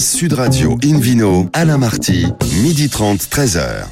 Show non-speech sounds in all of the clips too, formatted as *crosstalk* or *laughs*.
Sud Radio Invino, Alain Marty, midi 30, 13h.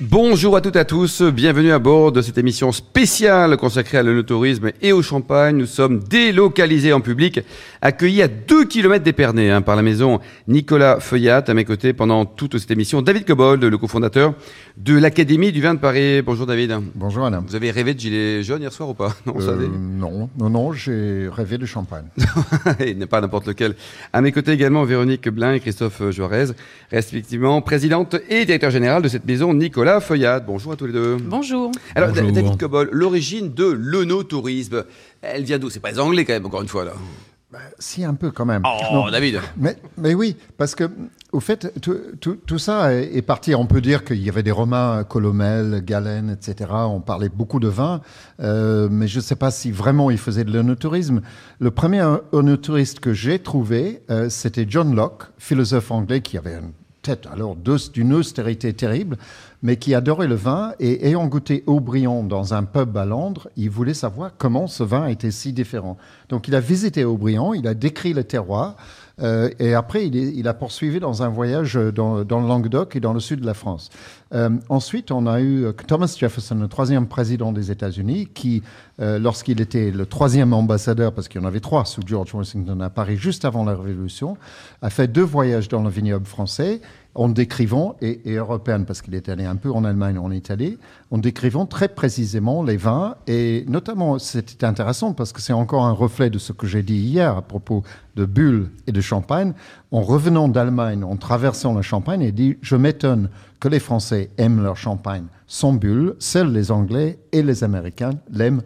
Bonjour à toutes et à tous, bienvenue à bord de cette émission spéciale consacrée à l'œnotourisme et au champagne. Nous sommes délocalisés en public, accueillis à 2 km d'Épernay par la maison Nicolas Feuillat, à mes côtés pendant toute cette émission. David Cobold, le cofondateur de l'Académie du vin de Paris. Bonjour David. Bonjour Alain. Vous avez rêvé de gilet jaune hier soir ou pas *laughs* non, euh, non, non, non, j'ai rêvé de champagne. *laughs* et n'est pas n'importe lequel. À mes côtés également Véronique Blin et Christophe Juarez, respectivement présidente et directeur général de cette maison Nicolas Feuillade. Bonjour à tous les deux. Bonjour. Alors David Cobol, l'origine de l'onotourisme, elle vient d'où? C'est pas les Anglais quand même, encore une fois là. Bah, si, un peu quand même. Oh, David mais, mais, oui, parce que, au fait, tout, tout, tout ça est, parti. On peut dire qu'il y avait des Romains, Colomel, Galen, etc. On parlait beaucoup de vin, euh, mais je ne sais pas si vraiment ils faisaient de l'onotourisme. Le premier onotouriste que j'ai trouvé, euh, c'était John Locke, philosophe anglais qui avait une tête alors d'une austérité terrible, mais qui adorait le vin et ayant goûté Aubryon dans un pub à Londres, il voulait savoir comment ce vin était si différent. Donc il a visité Aubryon, il a décrit le terroir euh, et après il, a poursuivi dans un voyage dans, dans, le Languedoc et dans le sud de la France. Euh, ensuite, on a eu Thomas Jefferson, le troisième président des États-Unis, qui, euh, lorsqu'il était le troisième ambassadeur, parce qu'il y en avait trois sous George Washington à Paris juste avant la Révolution, a fait deux voyages dans le vignoble français en décrivant, et, européenne, parce qu'il est allé un peu en Allemagne, en Italie, en décrivant très précisément les vins. Et notamment, c'était intéressant parce que c'est encore un reflet de ce que j'ai dit hier à propos de bulles et de champagne. En revenant d'Allemagne, en traversant la Champagne, il dit Je m'étonne que les Français aiment leur champagne sans bulle. Seuls les Anglais et les Américains l'aiment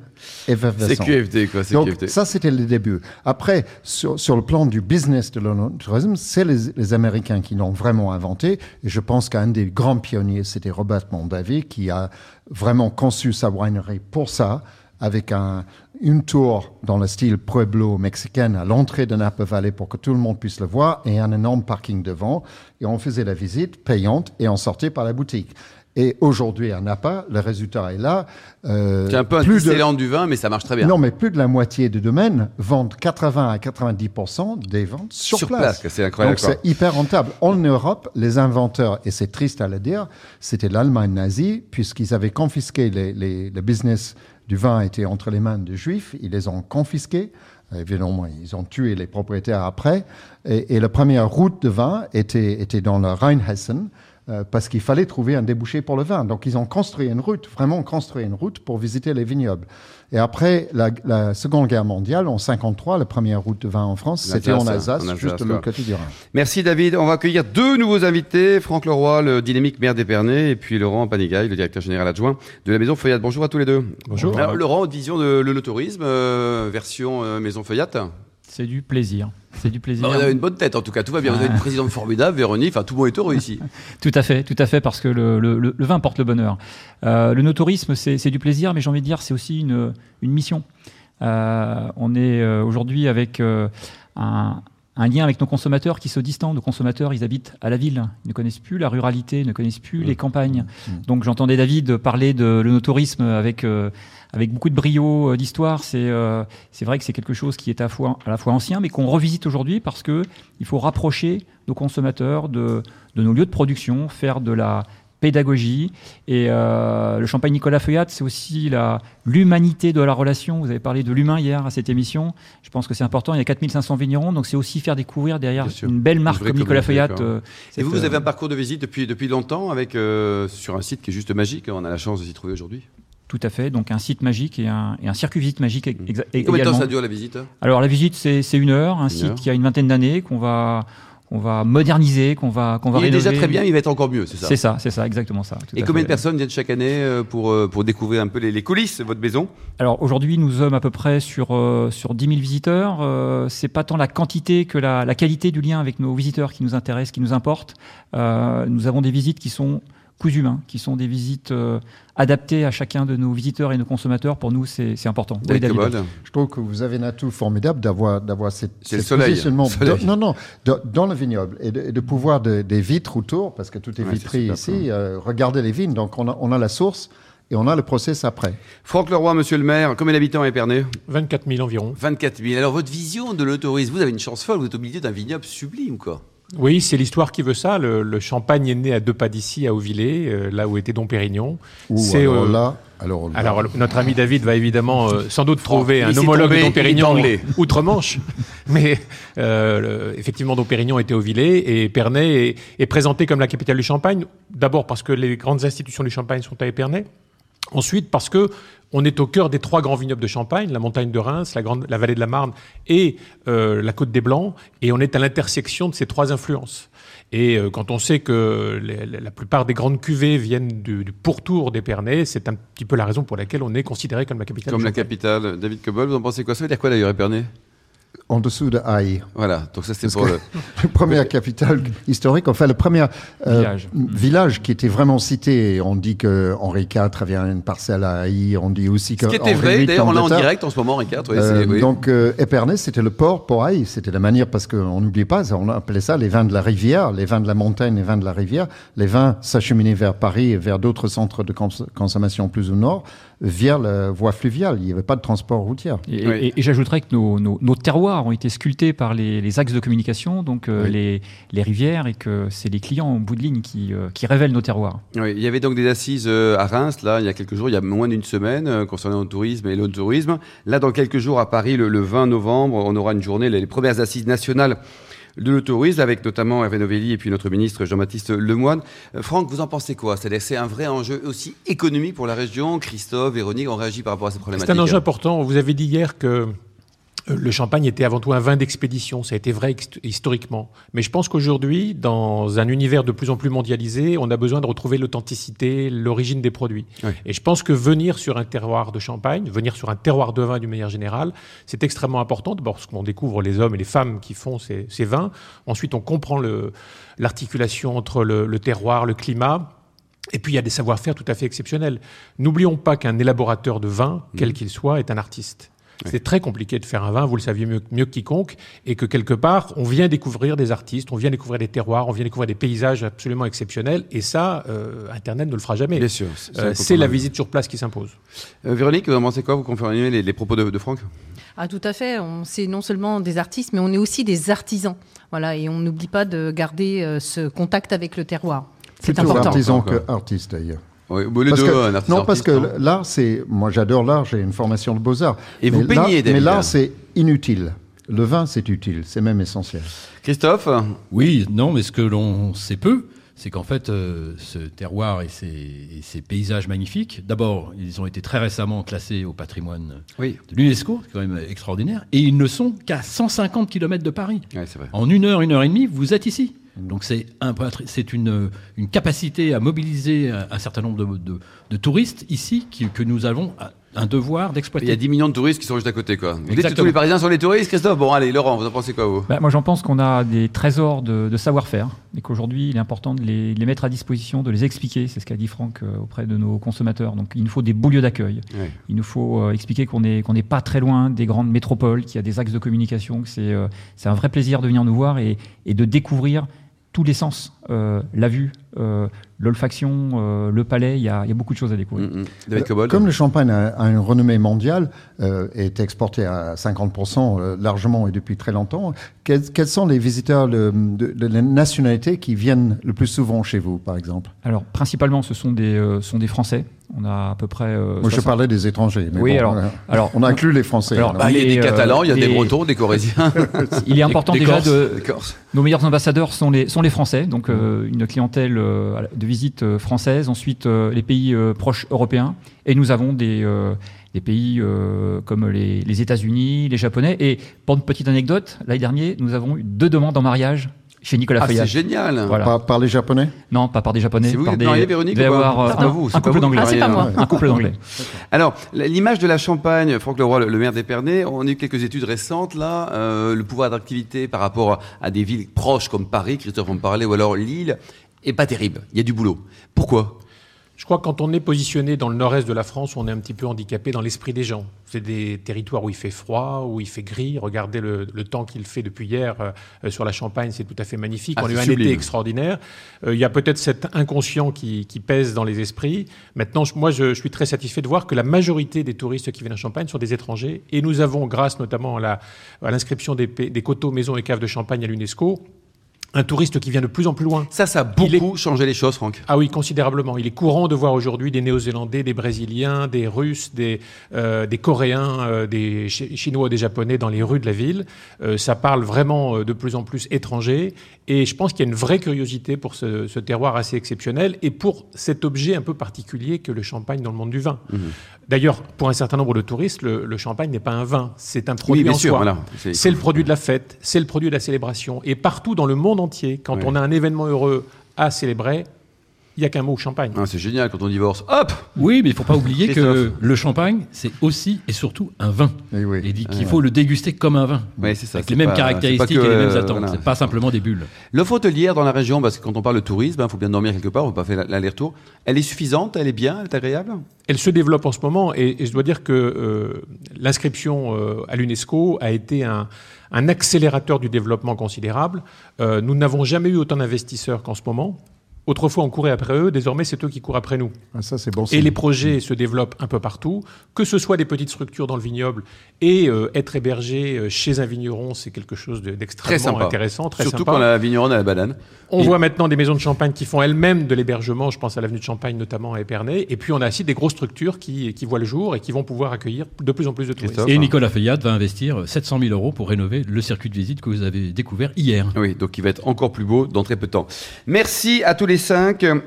effervescent. C'est QFD, quoi. Donc, QFD. ça, c'était le début. Après, sur, sur, le plan du business de l'tourisme, c'est les, les, Américains qui l'ont vraiment inventé. Et je pense qu'un des grands pionniers, c'était Robert Mondavi, qui a vraiment conçu sa winery pour ça avec un, une tour dans le style Pueblo mexicain à l'entrée de Napa Valley pour que tout le monde puisse le voir et un énorme parking devant. Et on faisait la visite payante et on sortait par la boutique. Et aujourd'hui, à Napa, le résultat est là. Euh, c'est un peu un plus de... du vin, mais ça marche très bien. Non, mais plus de la moitié des domaines vendent 80 à 90% des ventes sur, sur place. place c'est incroyable. Donc c'est hyper rentable. En Europe, les inventeurs, et c'est triste à le dire, c'était l'Allemagne nazie, puisqu'ils avaient confisqué les, les, le business du vin était entre les mains des Juifs. Ils les ont confisqués. Évidemment, ils ont tué les propriétaires après. Et, et la première route de vin était, était dans le Rheinhessen, euh, parce qu'il fallait trouver un débouché pour le vin. Donc ils ont construit une route, vraiment construit une route pour visiter les vignobles. Et après la, la Seconde Guerre mondiale, en 53, la première route de vin en France, c'était en Alsace, en Alsace juste de côté du Rhin. Merci David. On va accueillir deux nouveaux invités, Franck Leroy, le dynamique maire d'Épernay, et puis Laurent Panigaille, le directeur général adjoint de la Maison Feuillade. Bonjour à tous les deux. Bonjour. Alors, Laurent, vision de l'onotourisme, euh, version euh, Maison Feuillade c'est du plaisir. C'est du plaisir. Bah, vous avez une bonne tête en tout cas, tout va bien. Vous avez une présidente formidable, Véronique, enfin tout le monde est heureux ici. *laughs* tout à fait, tout à fait, parce que le, le, le vin porte le bonheur. Euh, le no-tourisme, c'est du plaisir, mais j'ai envie de dire, c'est aussi une, une mission. Euh, on est euh, aujourd'hui avec un, un lien avec nos consommateurs qui sont distants. Nos consommateurs, ils habitent à la ville, ils ne connaissent plus la ruralité, ils ne connaissent plus les campagnes. Mmh. Donc j'entendais David parler de l'onotourisme avec, euh, avec beaucoup de brio euh, d'histoire. C'est euh, c'est vrai que c'est quelque chose qui est à la fois, à la fois ancien, mais qu'on revisite aujourd'hui parce que il faut rapprocher nos consommateurs de, de nos lieux de production, faire de la pédagogie. Et euh, le champagne Nicolas Feuillat, c'est aussi l'humanité de la relation. Vous avez parlé de l'humain hier à cette émission. Je pense que c'est important. Il y a 4500 vignerons, donc c'est aussi faire découvrir derrière une belle marque comme Nicolas Feuillat. Euh, et vous, vous avez un parcours de visite depuis, depuis longtemps avec, euh, sur un site qui est juste magique. On a la chance de s'y trouver aujourd'hui? Tout à fait, donc un site magique et un, et un circuit visite magique. Mmh. Et combien de temps ça dure la visite? Alors la visite, c'est une heure, un une site heure. qui a une vingtaine d'années, qu'on va qu'on va moderniser, qu'on va, qu'on va il rénover. est déjà très bien, il va être encore mieux, c'est ça? C'est ça, c'est ça, exactement ça. Et combien de personnes viennent chaque année euh, pour, euh, pour découvrir un peu les, les coulisses de votre maison? Alors aujourd'hui, nous sommes à peu près sur, euh, sur 10 000 visiteurs. C'est pas tant la quantité que la, la, qualité du lien avec nos visiteurs qui nous intéresse, qui nous importe. Nous avons des visites qui sont coups humains, qui sont des visites euh, adaptées à chacun de nos visiteurs et nos consommateurs. Pour nous, c'est important. Oui, Je trouve que vous avez un atout formidable d'avoir d'avoir cette, cette soleil, positionnement soleil. non non de, dans le vignoble et de, et de pouvoir de, des vitres autour parce que tout est vitré ouais, ici. Euh, regardez les vignes, donc on a, on a la source. Et on a le process après. Franck Leroy, monsieur le maire, combien d'habitants à Épernay? 24 000 environ. 24 000. Alors, votre vision de l'autorisme, vous avez une chance folle, vous êtes au milieu d'un vignoble sublime, quoi. Oui, c'est l'histoire qui veut ça. Le, champagne est né à deux pas d'ici, à Auvillé, euh, là où était Dom Pérignon. C'est alors là. Alors, alors, notre ami David va évidemment euh, sans doute trouver un homologue de Dom Pérignon outre-Manche. *laughs* Mais euh, effectivement, Dom Pérignon était au Villet et Épernay est, présenté comme la capitale du Champagne. D'abord parce que les grandes institutions du Champagne sont à Épernay. Ensuite, parce que on est au cœur des trois grands vignobles de Champagne, la montagne de Reims, la, grande, la vallée de la Marne et euh, la côte des Blancs, et on est à l'intersection de ces trois influences. Et euh, quand on sait que la plupart des grandes cuvées viennent du, pourtour d'Épernay, c'est un petit peu la raison pour laquelle on est considéré comme la capitale. Comme la capitale. David Cobol, vous en pensez quoi? Ça veut dire quoi d'ailleurs Épernay en dessous de Haï. Voilà, donc ça c'était pour le... *laughs* la première capitale historique, enfin le premier euh, village. qui était vraiment cité. On dit que Henri IV avait une parcelle à Haï, on dit aussi que. Ce qui était vrai, d'ailleurs on l'a en direct en ce moment, Henri IV. Euh, donc euh, Épernay, c'était le port pour Haï, c'était la manière, parce qu'on n'oublie pas, on appelait ça les vins de la rivière, les vins de la montagne, les vins de la rivière. Les vins s'acheminaient vers Paris et vers d'autres centres de consommation plus au nord via la voie fluviale. Il n'y avait pas de transport routier. Et, j'ajouterais que nos, terroirs ont été sculptés par les, axes de communication, donc euh, les, rivières, et que c'est les clients en bout de ligne qui, euh, révèlent nos terroirs. il y avait donc des assises euh, à Reims, là, il y a quelques jours, il y a moins d'une semaine, concernant le tourisme et le tourisme. Là, dans quelques jours, à Paris, le, 20 novembre, on aura une journée, les premières assises nationales de l'autorise, avec notamment Hervé Novelli et puis notre ministre Jean-Baptiste Lemoine. Franck, vous en pensez quoi? C'est-à-dire c'est un vrai enjeu aussi économique pour la région? Christophe, Véronique, on réagit par rapport à ces problématiques C'est un enjeu important. Vous avez dit hier que euh, le champagne était avant tout un vin d'expédition, ça a été vrai historiquement. Mais je pense qu'aujourd'hui, dans un univers de plus en plus mondialisé, on a besoin de retrouver l'authenticité, l'origine des produits. Et je pense que venir sur un terroir de champagne, venir sur un terroir de vin d'une manière générale, c'est extrêmement important. D'abord parce qu'on découvre les hommes et les femmes qui font ces, vins. Ensuite, on comprend l'articulation entre le terroir, le climat. Et puis il y a des savoir-faire tout à fait exceptionnels. N'oublions pas qu'un élaborateur de vin, quel mmh. qu'il soit, est un artiste. C'est très compliqué de faire un vin, vous le saviez mieux, que quiconque, et que quelque part, on vient découvrir des artistes, on vient découvrir des terroirs, on vient découvrir des paysages absolument exceptionnels, et ça, euh, Internet ne le fera jamais. Bien sûr. C'est euh, la visite sur place qui s'impose. Euh, Véronique, vous en pensez quoi Vous confirmez les, propos de, Franck? Ah, tout à fait. C'est non seulement des artistes, mais on est aussi des artisans. Voilà, et on n'oublie pas de garder ce contact avec le terroir. C'est important. artisan que artiste d'ailleurs. Oui, les deux, que, non, parce que l'art, c'est. Moi, j'adore l'art, j'ai une formation de beaux-arts. Et vous peignez, Mais l'art, c'est inutile. Le vin, c'est utile, c'est même essentiel. Christophe Oui, non, mais ce que l'on sait peu, c'est qu'en fait, euh, ce terroir et ces, paysages magnifiques, d'abord, ils ont été très récemment classés au patrimoine de l'UNESCO, c'est quand même extraordinaire, et ils ne sont qu'à 150 km de Paris. vrai. En une heure, une heure et demie, vous êtes ici. Donc c'est une, une capacité à mobiliser un, certain nombre de, de, touristes ici que nous avons un devoir d'exploiter. Il y a 10 millions de touristes qui sont juste à côté. Quoi. Vous dites que tous les Parisiens sont les touristes, Christophe? Bon, allez, Laurent, vous en pensez quoi, vous? Bah, Moi, j'en pense qu'on a des trésors de, savoir-faire et qu'aujourd'hui, il est important de les, mettre à disposition, de les expliquer. C'est ce qu'a dit Franck euh, auprès de nos consommateurs. Donc, il nous faut des beaux lieux d'accueil. Il nous faut euh, expliquer qu'on n'est pas très loin des grandes métropoles, qu'il y a des axes de communication, que c'est euh, un vrai plaisir de venir nous voir et, et de découvrir tous les sens, euh, la vue, l'olfaction, euh, le palais, il y, a beaucoup de choses à découvrir. Mm, mm. Comme le champagne a, une renommée mondiale, est exporté à 50% largement et depuis très longtemps, quels, sont les visiteurs de, la nationalité qui viennent le plus souvent chez vous, par exemple? Alors, principalement, ce sont des, sont des Français. On a à peu près. Euh, Moi, je parlais des étrangers. Mais oui, alors, alors, on inclut les Français. Alors, bah, il y a des Catalans, il y a des Bretons, des Corésiens. *laughs* il est important déjà de. Nos meilleurs ambassadeurs sont les, sont les Français, donc euh, une clientèle euh, de visite française. Ensuite, les pays proches européens. Et nous avons des, des pays comme les, les États-Unis, les Japonais. Et pour une petite anecdote, l'année dernière, nous avons eu deux demandes en mariage chez Nicolas ah, C'est génial. Par, les Japonais? Non, pas par des Japonais. C'est vous par des... marié, Véronique avoir, euh, un, vous, un couple d'anglais. Ah, c'est pas moi. Un couple d'anglais. *laughs* Alors, l'image de la Champagne, Franck Leroy, le, maire d'Épernay, on a eu quelques études récentes là. Euh, le pouvoir d'attractivité par rapport à des villes proches comme Paris, Christophe en parlait, ou alors Lille, est pas terrible. Il y a du boulot. Pourquoi? Je crois que quand on est positionné dans le nord-est de la France, on est un petit peu handicapé dans l'esprit des gens. C'est des territoires où il fait froid, où il fait gris. Regardez le, temps qu'il fait depuis hier euh, sur la Champagne, c'est tout à fait magnifique. Ah, on a eu un été extraordinaire. Euh, il y a peut-être cet inconscient qui, pèse dans les esprits. Maintenant, moi, je, suis très satisfait de voir que la majorité des touristes qui viennent à Champagne sont des étrangers. Et nous avons, grâce notamment à l'inscription des, des coteaux, maisons et caves de Champagne à l'UNESCO, un touriste qui vient de plus en plus loin. Ça, ça a beaucoup changé les choses, Franck. Ah oui, considérablement. Il est courant de voir aujourd'hui des Néo-Zélandais, des Brésiliens, des Russes, des, euh, des Coréens, euh, des Chinois, des Japonais dans les rues de la ville. Euh, ça parle vraiment de plus en plus étranger. Et je pense qu'il y a une vraie curiosité pour ce, terroir assez exceptionnel et pour cet objet un peu particulier que le champagne dans le monde du vin. Mmh. D'ailleurs, pour un certain nombre de touristes, le, champagne n'est pas un vin, c'est un produit en soi. C'est le produit de la fête, c'est le produit de la célébration. Et partout dans le monde entier, quand on a un événement heureux à célébrer, il n'y a qu'un mot champagne. Ah, c'est génial quand on divorce. Hop Oui, mais il ne faut pas oublier que le champagne, c'est aussi et surtout un vin. Et, eh il dit qu'il faut le déguster comme un vin. Oui, c'est ça. Avec les mêmes caractéristiques et les mêmes attentes. C'est pas simplement des bulles. L'offre hôtelière dans la région, parce que quand on parle de tourisme, il hein, faut bien dormir quelque part, on ne peut pas faire l'aller-retour. Elle est suffisante, elle est bien, elle est agréable? Elle se développe en ce moment et, je dois dire que euh, l'inscription euh, à l'UNESCO a été un, accélérateur du développement considérable. Euh, nous n'avons jamais eu autant d'investisseurs qu'en ce moment. Autrefois, on courait après eux, désormais, c'est eux qui courent après nous. Ah, ça, c'est bon. Et les projets se développent un peu partout, que ce soit des petites structures dans le vignoble et euh, être hébergé euh, chez un vigneron, c'est quelque chose d'extrêmement intéressant, très Surtout quand la vigneronne a la banane. On voit maintenant des maisons de champagne qui font elles-mêmes de l'hébergement, je pense à l'avenue de Champagne notamment à Épernay, et puis on a aussi des grosses structures qui, qui voient le jour et qui vont pouvoir accueillir de plus en plus de touristes. Et Nicolas Feuillade va investir 700 000 euros pour rénover le circuit de visite que vous avez découvert hier. Oui, donc il va être encore plus beau dans très peu de temps. Merci à tous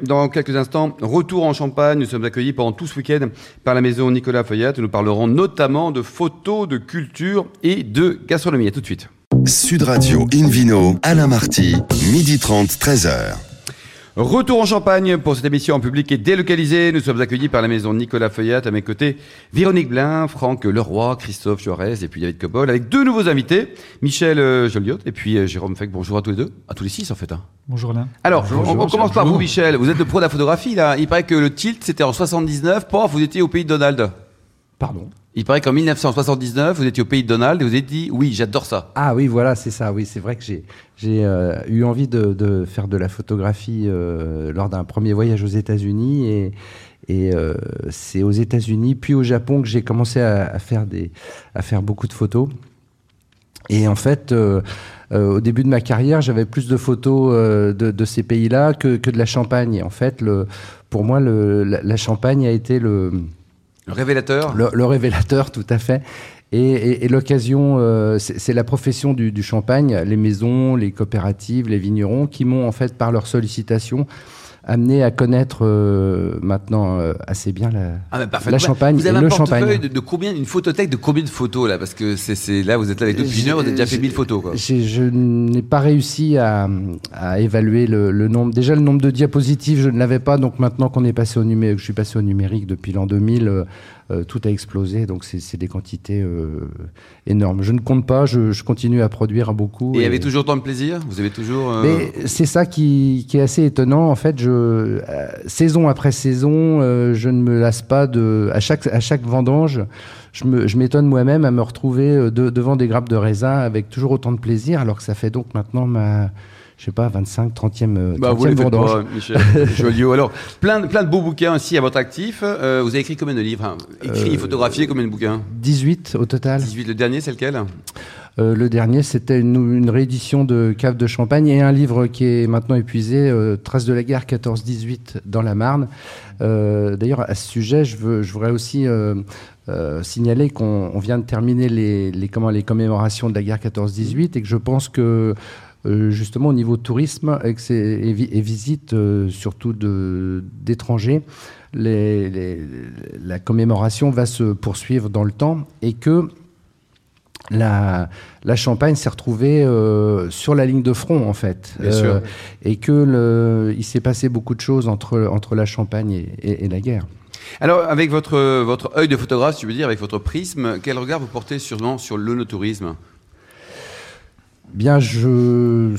Dans quelques instants, retour en Champagne. Nous sommes accueillis pendant tout ce week-end par la maison Nicolas Feuillat. Nous parlerons notamment de photos, de culture et de gastronomie. À tout de suite. Sud Radio Invino, Alain Marty, midi 30, 13h. Retour en Champagne pour cette émission en public et délocalisée. Nous sommes accueillis par la maison Nicolas Feuillat. À mes côtés, Véronique Blin, Franck Leroy, Christophe Juarez et puis David Cobol avec deux nouveaux invités, Michel euh, Joliot et puis euh, Jérôme Feck. Bonjour à tous les deux, à tous les six en fait. Hein. Bonjour Alain. Alors, on, commence par vous Michel. Vous êtes le pro de la photographie là. Il paraît que le tilt c'était en 79. Pof, vous étiez au pays de Donald. Pardon il paraît qu'en 1979, vous étiez au pays de Donald et vous avez dit oui, j'adore ça. Ah oui, voilà, c'est ça. Oui, c'est vrai que j'ai euh, eu envie de, faire de la photographie euh, lors d'un premier voyage aux États-Unis et, euh, c'est aux États-Unis puis au Japon que j'ai commencé à, faire des à faire beaucoup de photos. Et en fait. au début de ma carrière, j'avais plus de photos de, ces pays-là que, de la Champagne. En fait, le, pour moi, le, la, Champagne a été le, le révélateur? Le, révélateur, tout à fait. Et, l'occasion, euh, c'est la profession du, champagne, les maisons, les coopératives, les vignerons, qui m'ont en fait, par leur sollicitation, amené à connaître euh, maintenant euh, assez bien la, ah, la Champagne vous avez et le champagne. De, de, combien une photothèque de combien de photos là? Parce que c'est là vous êtes là avec d'autres vignerons, vous avez déjà fait 1000 photos. Quoi. Je n'ai pas réussi à, à évaluer le, le, nombre. Déjà le nombre de diapositives, je ne l'avais pas. Donc maintenant qu'on est passé au numérique, je suis passé au numérique depuis l'an 2000. Euh, tout a explosé, donc c'est des quantités euh, énormes. Je ne compte pas, je, continue à produire beaucoup. Et, il y avait toujours tant de plaisir? Vous avez toujours. Euh, Mais c'est ça qui, est assez étonnant. En fait, je, saison après saison, je ne me lasse pas de. À chaque, à chaque vendange, je m'étonne moi-même à me retrouver devant des grappes de raisin avec toujours autant de plaisir, alors que ça fait donc maintenant ma je sais pas, 25, 30e, euh, bah, vous vendange. Michel *laughs* Joliot. Alors, plein, plein de beaux bouquins aussi à votre actif. Euh, vous avez écrit combien de livres hein? Écrit, euh, photographié, combien de bouquins? 18 au total. 18. Le dernier, c'est lequel? Le dernier, c'était une, réédition de Cave de Champagne et un livre qui est maintenant épuisé, Traces de la guerre 14-18 dans la Marne. D'ailleurs, à ce sujet, je, veux, je voudrais aussi signaler qu'on vient de terminer les, les, comment, les commémorations de la guerre 14-18 et que je pense que euh, justement au niveau tourisme et, et, visite euh, surtout d'étrangers, la commémoration va se poursuivre dans le temps et que la, la Champagne s'est retrouvée euh, sur la ligne de front en fait, et que il s'est passé beaucoup de choses entre entre la Champagne et, la guerre. Alors, avec votre, votre œil de photographe, tu veux dire, avec votre prisme, quel regard vous portez sûrement sur l'onotourisme Bien, je,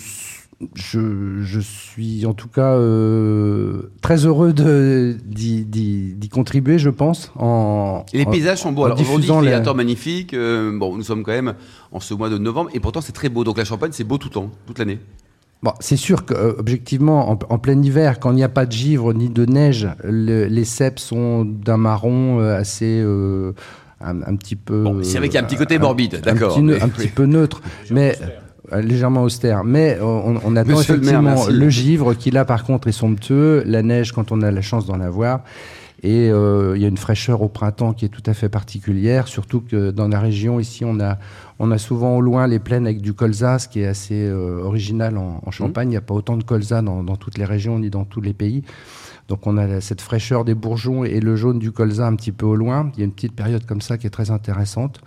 je, suis en tout cas euh, très heureux d'y contribuer, je pense. En, et les paysages sont beaux. Alors aujourd'hui, il fait un magnifique. Euh, bon, nous sommes quand même en ce mois de novembre, et pourtant c'est très beau. Donc la Champagne, c'est beau tout le temps, toute l'année. Bon, c'est sûr qu'objectivement, en, en, plein hiver, quand il n'y a pas de givre ni de neige, les cèpes sont d'un marron euh, assez un, petit peu. Bon, c'est vrai qu'il y a un petit côté morbide, d'accord. Un, petit, peu neutre, mais légèrement austère. Mais on, on attend effectivement le, givre qui là par contre est somptueux, la neige quand on a la chance d'en avoir. Et il y a une fraîcheur au printemps qui est tout à fait particulière, surtout que dans la région ici, on a, on a souvent au loin les plaines avec du colza, ce qui est assez original en, en Champagne. Il n'y a pas autant de colza dans, dans, toutes les régions ni dans tous les pays. Donc on a cette fraîcheur des bourgeons et le jaune du colza un petit peu au loin. Il y a une petite période comme ça qui est très intéressante.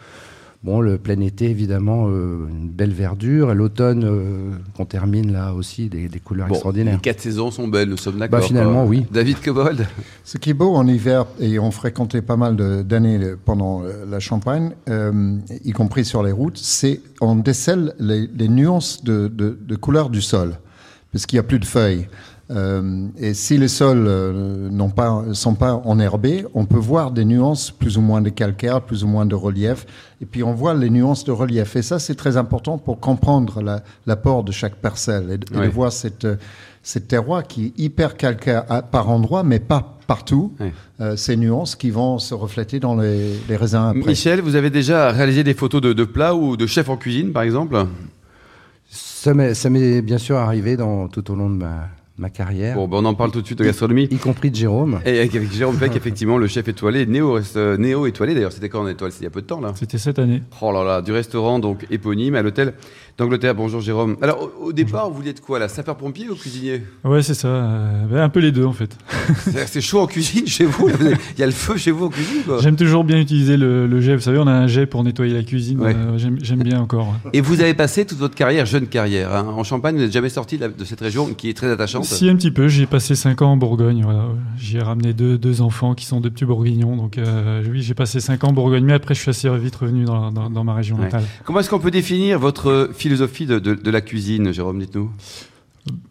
Bon, le plein été, évidemment, euh, une belle verdure. Et l'automne, euh, qu'on termine là aussi, des, couleurs extraordinaires. Les quatre saisons sont belles, nous sommes d'accord. Bah, finalement, oui. David Cobold *laughs* Ce qui est beau en hiver, et on fréquentait pas mal d'années pendant euh, la Champagne, y compris sur les routes, c'est on décèle les, nuances de, de, de couleur du sol, parce qu'il n'y a plus de feuilles. Euh, et si les sols euh, n'ont pas, sont pas enherbés, on peut voir des nuances plus ou moins de calcaire, plus ou moins de relief. Et puis on voit les nuances de relief. Et ça, c'est très important pour comprendre l'apport de chaque parcelle et, de voir cette, cette terroir qui est hyper calcaire par endroit, mais pas partout. Euh, ces nuances qui vont se refléter dans les, les raisins après. Michel, vous avez déjà réalisé des photos de, de plats ou de chefs en cuisine, par exemple? Ça m'est bien sûr arrivé dans, tout au long de ma ma carrière. Bon, ben, on en parle tout de suite de gastronomie. Y, compris de Jérôme. Et avec Jérôme Peck, effectivement, le chef étoilé, néo, euh, néo étoilé d'ailleurs. C'était quand en étoile? C'était il y a peu de temps là C'était cette année. Oh là là, du restaurant donc éponyme à l'hôtel d'Angleterre. Bonjour Jérôme. Alors au, départ, vous vouliez être quoi là Sapeur-pompier ou cuisinier Ouais, c'est ça. Euh, ben, un peu les deux en fait. *laughs* c'est chaud en cuisine chez vous *laughs* Il y a le feu chez vous en cuisine J'aime toujours bien utiliser le, jet. Vous savez, on a un jet pour nettoyer la cuisine. Euh, j'aime bien encore. Et vous avez passé toute votre carrière, jeune carrière, hein, en Champagne. Vous n'êtes jamais sorti de, cette région qui est très attachante Si, un petit peu. J'ai passé 5 ans en Bourgogne. Voilà. J'y ai ramené deux, deux enfants qui sont de petits bourguignons. Donc euh, oui, j'ai passé 5 ans en Bourgogne. Mais après, je suis assez vite revenu dans, dans, ma région natale. Comment est-ce qu'on peut définir votre philosophie de la cuisine, Jérôme, dites-nous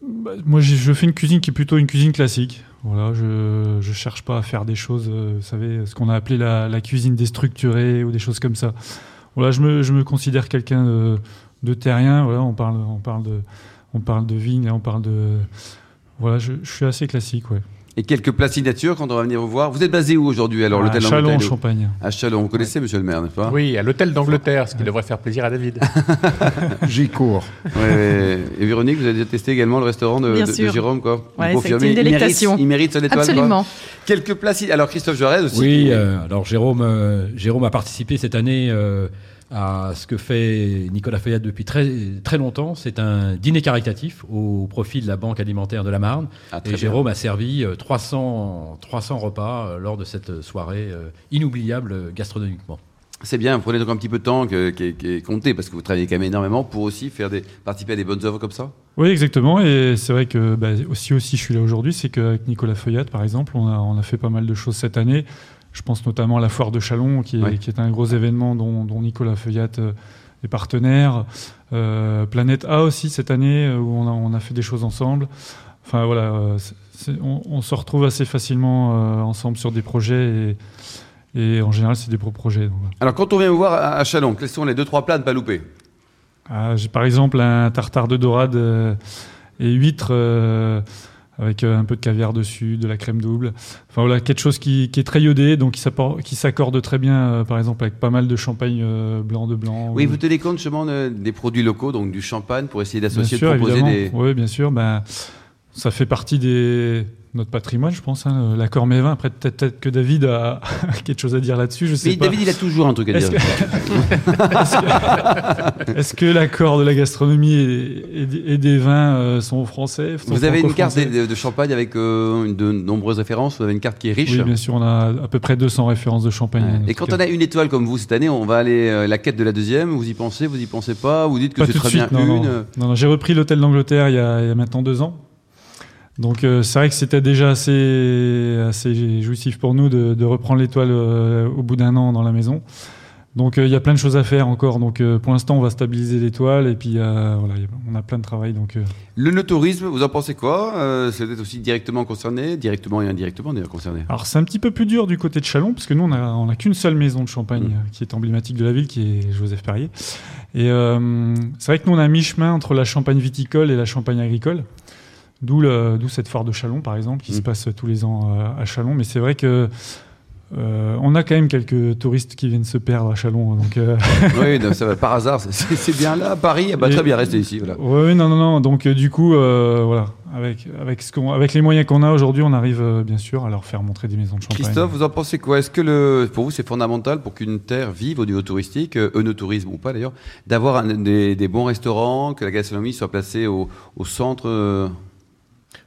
bah, Moi, je fais une cuisine qui est plutôt une cuisine classique. Voilà, je ne cherche pas à faire des choses, euh, vous savez, ce qu'on a appelé la, cuisine déstructurée ou des choses comme ça. Voilà, je me, je me considère quelqu'un de, de, terrien. Voilà, on parle, on parle de, on parle de vigne, on parle de. Voilà, je, je suis assez classique, ouais et quelques plats signature quand on va venir vous voir. Vous êtes basé où aujourd'hui alors À Chalon, Champagne. À Chalon, vous connaissez Monsieur le maire, n'est-ce pas? Oui, à l'hôtel d'Angleterre, ce qui devrait faire plaisir à David. *laughs* J'y cours. Et Véronique, vous avez déjà testé également le restaurant de, Jérôme, quoi? Ouais, C'est une délectation. Il mérite, son étoile. Absolument. Quelques plats. Alors Christophe Jarez aussi. Oui, euh, alors Jérôme, euh, Jérôme a participé cette année. Euh, à ce que fait Nicolas Feuillat depuis très, très longtemps. C'est un dîner caritatif au profit de la Banque alimentaire de la Marne. Ah, et Jérôme a servi 300, euh, 300 repas euh, lors de cette soirée euh, inoubliable gastronomiquement. C'est bien, prenez donc un petit peu de temps qui est, compté, parce que vous travaillez quand même énormément pour aussi faire des, participer à des bonnes œuvres comme ça? Oui, exactement. Et c'est vrai que bah, aussi, aussi je suis là aujourd'hui, c'est qu'avec Nicolas Feuillat, par exemple, on a, on a fait pas mal de choses cette année. Je pense notamment à la foire de Chalon, qui est, un gros événement dont, Nicolas Feuillat euh, est partenaire. Euh, Planète A aussi cette année, euh, où on a, fait des choses ensemble. Enfin voilà, on, se retrouve assez facilement ensemble sur des projets et, en général c'est des gros projets. Alors quand on vient vous voir à, Chalon, quels sont les deux trois plats de pas louper ah, J'ai par exemple un tartare de dorade et huîtres avec euh, un peu de caviar dessus, de la crème double. Enfin voilà, quelque chose qui, est très iodé, donc qui s'accorde très bien, euh, par exemple, avec pas mal de champagne euh, blanc de blanc. Oui, vous tenez compte justement des produits locaux, donc du champagne, pour essayer d'associer, de proposer des... Oui, bien sûr. Ben, ça fait partie des notre patrimoine, je pense. Hein, l'accord Mévin. Après, peut-être que David a *laughs* quelque chose à dire là-dessus. Je sais Mais David, il a toujours un truc à dire. *laughs* Est-ce que, l'accord de la gastronomie et, des vins euh, sont français Vous avez une carte de, champagne avec euh, de nombreuses références. Vous avez une carte qui est riche. Oui, bien sûr. On a à peu près 200 références de champagne. Et quand on a une étoile comme vous cette année, on va aller euh, la quête de la deuxième. Vous y pensez Vous y pensez pas Vous dites que c'est très bien non, une Non, non, j'ai repris l'hôtel d'Angleterre il, y a maintenant deux ans. Donc euh, c'est vrai que c'était déjà assez, assez jouissif pour nous de, reprendre l'étoile euh, au bout d'un an dans la maison. Donc euh, il y a plein de choses à faire encore. Donc pour l'instant on va stabiliser l'étoile et puis voilà, on a plein de travail. Donc le no-tourisme, vous en pensez quoi? C'est peut-être aussi directement concerné, directement et indirectement d'ailleurs concerné. Alors c'est un petit peu plus dur du côté de Chalon parce que nous on a, on a qu'une seule maison de Champagne mmh. qui est emblématique de la ville, qui est Joseph Perrier. Et c'est vrai que nous on a mi chemin entre la Champagne viticole et la Champagne agricole. D'où cette foire de Chalon, par exemple, qui se mm. passe tous les ans euh, à Chalon. Mais c'est vrai que euh, on a quand même quelques touristes qui viennent se perdre à Chalon. Donc, euh, *laughs* oui, ça va, par hasard, c'est bien là. Paris, bah, très bien, rester ici. Voilà. Oui, non, non, non. Donc, du coup, voilà, avec, avec, ce avec les moyens qu'on a aujourd'hui, on arrive bien sûr à leur faire montrer des maisons de champagne. Christophe, vous en pensez quoi? Est-ce que le, pour vous, c'est fondamental pour qu'une terre vive au niveau touristique, œnotourisme ou pas d'ailleurs, d'avoir des, des, bons restaurants, que la gastronomie soit placée au, au centre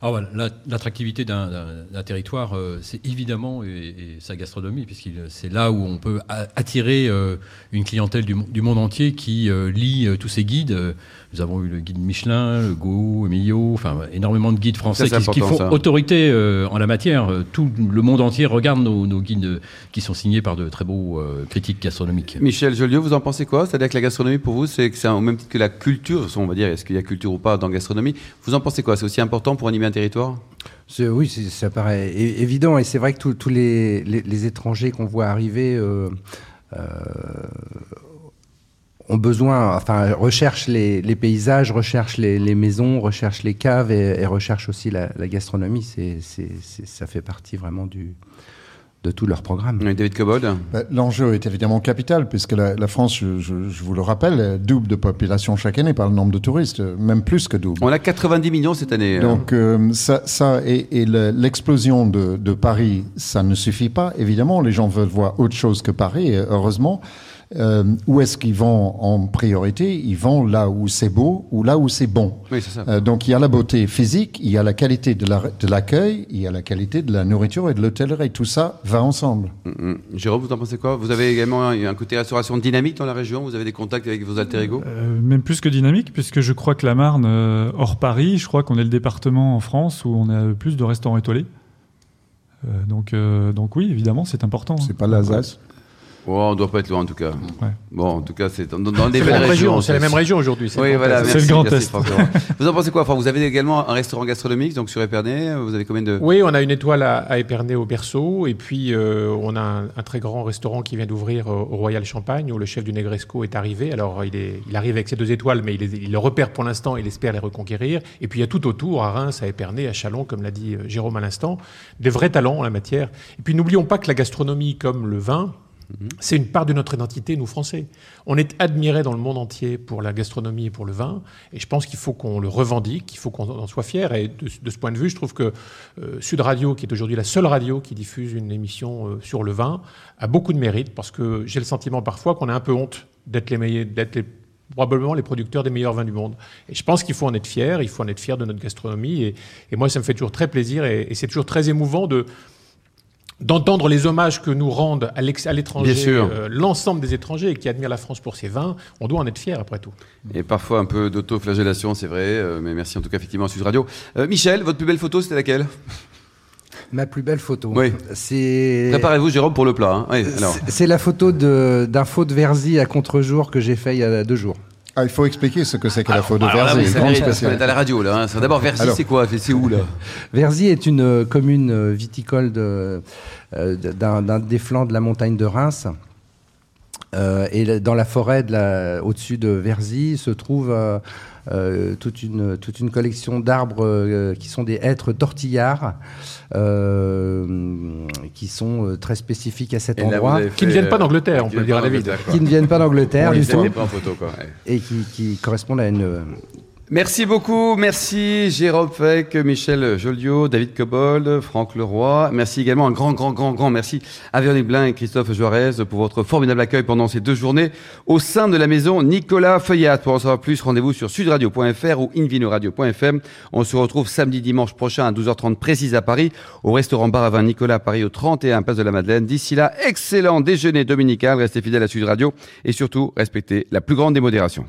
alors ah, l'attractivité d'un territoire, euh, c'est évidemment et, sa gastronomie, puisque c'est là où on peut attirer euh, une clientèle du, monde entier qui euh, lit tous ces guides. Nous avons eu le guide Michelin, le Go, Emilio, enfin énormément de guides français qui, font autorité en la matière. Tout le monde entier regarde nos, guides qui sont signés par de très beaux critiques gastronomiques. Michel Joliot, vous en pensez quoi? C'est-à-dire que la gastronomie pour vous, c'est au même titre que la culture, on va dire, est-ce qu'il y a culture ou pas dans la gastronomie? Vous en pensez quoi? C'est aussi important pour animer un territoire? Oui, ça paraît évident et c'est vrai que tous les, étrangers qu'on voit arriver ont besoin, enfin, recherchent les, paysages, recherchent les, maisons, recherchent les caves et, recherchent aussi la, gastronomie. C'est, ça fait partie vraiment du, de tout leur programme. David Cobold bah, L'enjeu est évidemment capital, puisque la, France, je, vous le rappelle, double de population chaque année par le nombre de touristes, même plus que double. On a 90 millions cette année. Hein. Donc euh, ça, ça, et, et l'explosion de, de Paris, ça ne suffit pas. Évidemment, les gens veulent voir autre chose que Paris, heureusement. Euh, où est-ce qu'ils vont en priorité? Ils vont là où c'est beau ou là où c'est bon. Oui, ça. Euh, donc il y a la beauté physique, il y a la qualité de l'accueil, la, il y a la qualité de la nourriture et de l'hôtellerie. Tout ça va ensemble. Mm, mm. Jérôme, vous en pensez quoi? Vous avez également un, côté restauration dynamique dans la région? Vous avez des contacts avec vos alter ego? Euh, Même plus que dynamique, puisque je crois que la Marne, hors Paris, je crois qu'on est le département en France où on a plus de restaurants étoilés. donc, donc oui, évidemment, c'est important. C'est pas l'Alsace? Oh, on ne doit pas être loin en tout cas. Bon, en tout cas, c'est dans, dans les belles régions. C'est la même région aujourd'hui. Oui, voilà. C'est le Grand Est. vous en pensez quoi Vous avez également un restaurant gastronomique donc sur Épernay. Vous avez combien de Oui, on a une étoile à, Épernay au Berceau, et puis euh, on a un, très grand restaurant qui vient d'ouvrir au Royal Champagne où le chef du Negresco est arrivé. Alors il, est, il arrive avec ses deux étoiles, mais il, il le repère pour l'instant. Il espère les reconquérir. Et puis il y a tout autour, à Reims, à Épernay, à Chalon, comme l'a dit euh, Jérôme à l'instant, des vrais talents en la matière. Et puis n'oublions pas que la gastronomie, comme le vin, c'est une part de notre identité, nous Français. On est admirés dans le monde entier pour la gastronomie et pour le vin, et je pense qu'il faut qu'on le revendique, qu'il faut qu'on en soit fier. Et de, ce point de vue, je trouve que euh, Sud Radio, qui est aujourd'hui la seule radio qui diffuse une émission euh, sur le vin, a beaucoup de mérite, parce que j'ai le sentiment parfois qu'on a un peu honte d'être les meilleurs, d'être probablement les producteurs des meilleurs vins du monde. Et je pense qu'il faut en être fier, il faut en être fier de notre gastronomie. Et, moi, ça me fait toujours très plaisir, et c'est toujours très émouvant de d'entendre les hommages que nous rendent à l'étranger euh, l'ensemble des étrangers qui admirent la France pour ses vins, on doit en être fier après tout. Et parfois un peu d'autoflagellation, c'est vrai, euh, mais merci en tout cas effectivement à Sud Radio. Euh, Michel, votre plus belle photo, c'était laquelle? Ma plus belle photo. Oui. C'est. Préparez-vous, Jérôme, pour le plat. Hein. c'est la photo d'un faux de Verzy à contre-jour que j'ai fait il y a deux jours. Ah, il faut expliquer ce que c'est que la faute de Verzy. on est à la radio là. Hein. D'abord, Verzy, c'est quoi? C'est où là? *laughs* Verzy est une euh, commune euh, viticole euh, d'un des flancs de la montagne de Reims. Et dans la forêt au-dessus de Verzy se trouve toute, une, toute une collection d'arbres qui sont des hêtres tortillards. Euh, qui sont euh, très spécifiques à cet endroit. Qui ne viennent pas d'Angleterre, on peut le dire à David. Qui ne viennent pas d'Angleterre, du tout. Et qui, qui correspondent à une Merci beaucoup, merci Jérôme Feck, Michel Joliot, David Cobold, Franck Leroy. Merci également un grand, grand, grand, grand merci à Véronique Blin et Christophe Juarez pour votre formidable accueil pendant ces deux journées au sein de la maison Nicolas Feuillat. Pour en savoir plus, rendez-vous sur sudradio.fr ou invinoradio.fm. On se retrouve samedi, dimanche prochain à 12h30 précise à Paris au restaurant Bar à Vin Nicolas à Paris au 31 Place de la Madeleine. D'ici là, excellent déjeuner dominical. Restez fidèles à Sud Radio et surtout respectez la plus grande démodération.